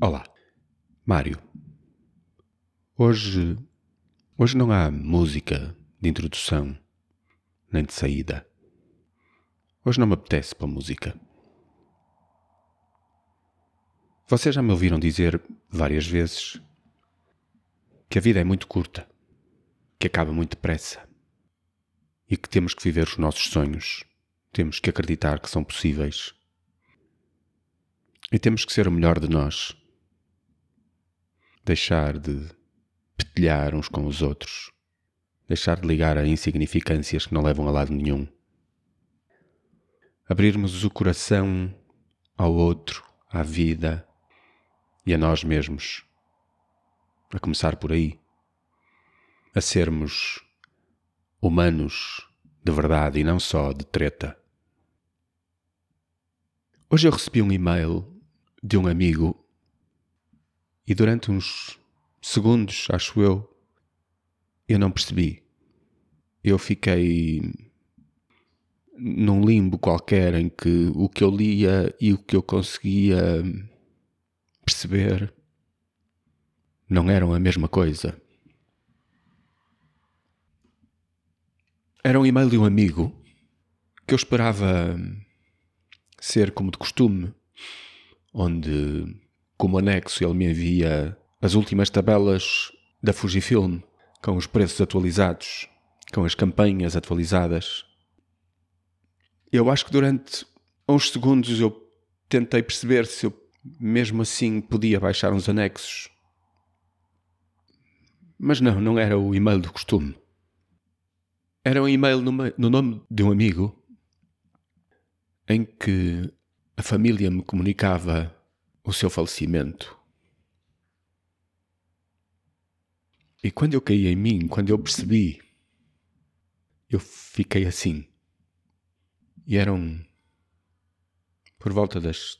Olá, Mário. Hoje. Hoje não há música de introdução nem de saída. Hoje não me apetece para música. Vocês já me ouviram dizer várias vezes que a vida é muito curta, que acaba muito depressa e que temos que viver os nossos sonhos, temos que acreditar que são possíveis e temos que ser o melhor de nós. Deixar de petilhar uns com os outros. Deixar de ligar a insignificâncias que não levam a lado nenhum. Abrirmos o coração ao outro, à vida e a nós mesmos. A começar por aí. A sermos humanos de verdade e não só de treta. Hoje eu recebi um e-mail de um amigo e durante uns segundos, acho eu, eu não percebi. Eu fiquei num limbo qualquer em que o que eu lia e o que eu conseguia perceber não eram a mesma coisa. Era um e-mail de um amigo que eu esperava ser como de costume onde, como anexo, ele me envia as últimas tabelas da Fujifilm, com os preços atualizados, com as campanhas atualizadas. Eu acho que durante uns segundos eu tentei perceber se eu mesmo assim podia baixar uns anexos. Mas não, não era o e-mail do costume. Era um e-mail no, no nome de um amigo em que a família me comunicava o seu falecimento. E quando eu caí em mim, quando eu percebi, eu fiquei assim. E eram por volta das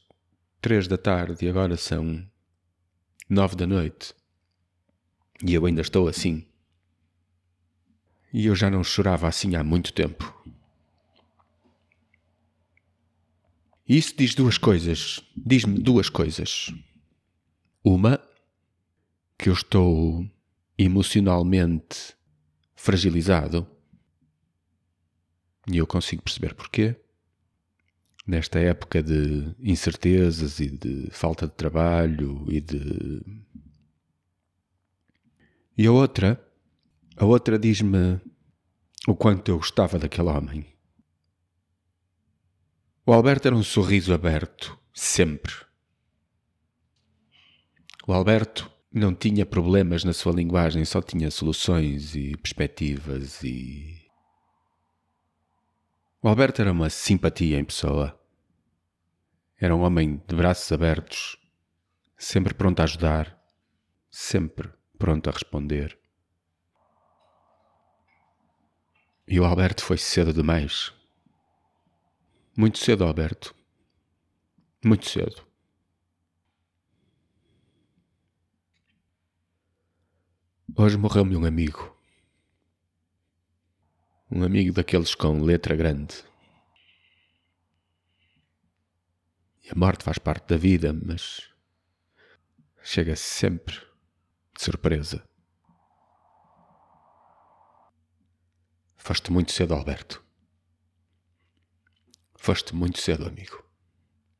três da tarde e agora são nove da noite. E eu ainda estou assim. E eu já não chorava assim há muito tempo. E isso diz duas coisas. Diz-me duas coisas. Uma, que eu estou emocionalmente fragilizado. E eu consigo perceber porquê. Nesta época de incertezas e de falta de trabalho e de. E a outra, a outra diz-me o quanto eu gostava daquele homem. O Alberto era um sorriso aberto, sempre. O Alberto não tinha problemas na sua linguagem, só tinha soluções e perspectivas e. O Alberto era uma simpatia em pessoa. Era um homem de braços abertos, sempre pronto a ajudar, sempre pronto a responder. E o Alberto foi cedo demais. Muito cedo, Alberto. Muito cedo. Hoje morreu-me um amigo. Um amigo daqueles com letra grande. E a morte faz parte da vida, mas chega sempre de surpresa. Foste muito cedo, Alberto. Foste muito cedo, amigo.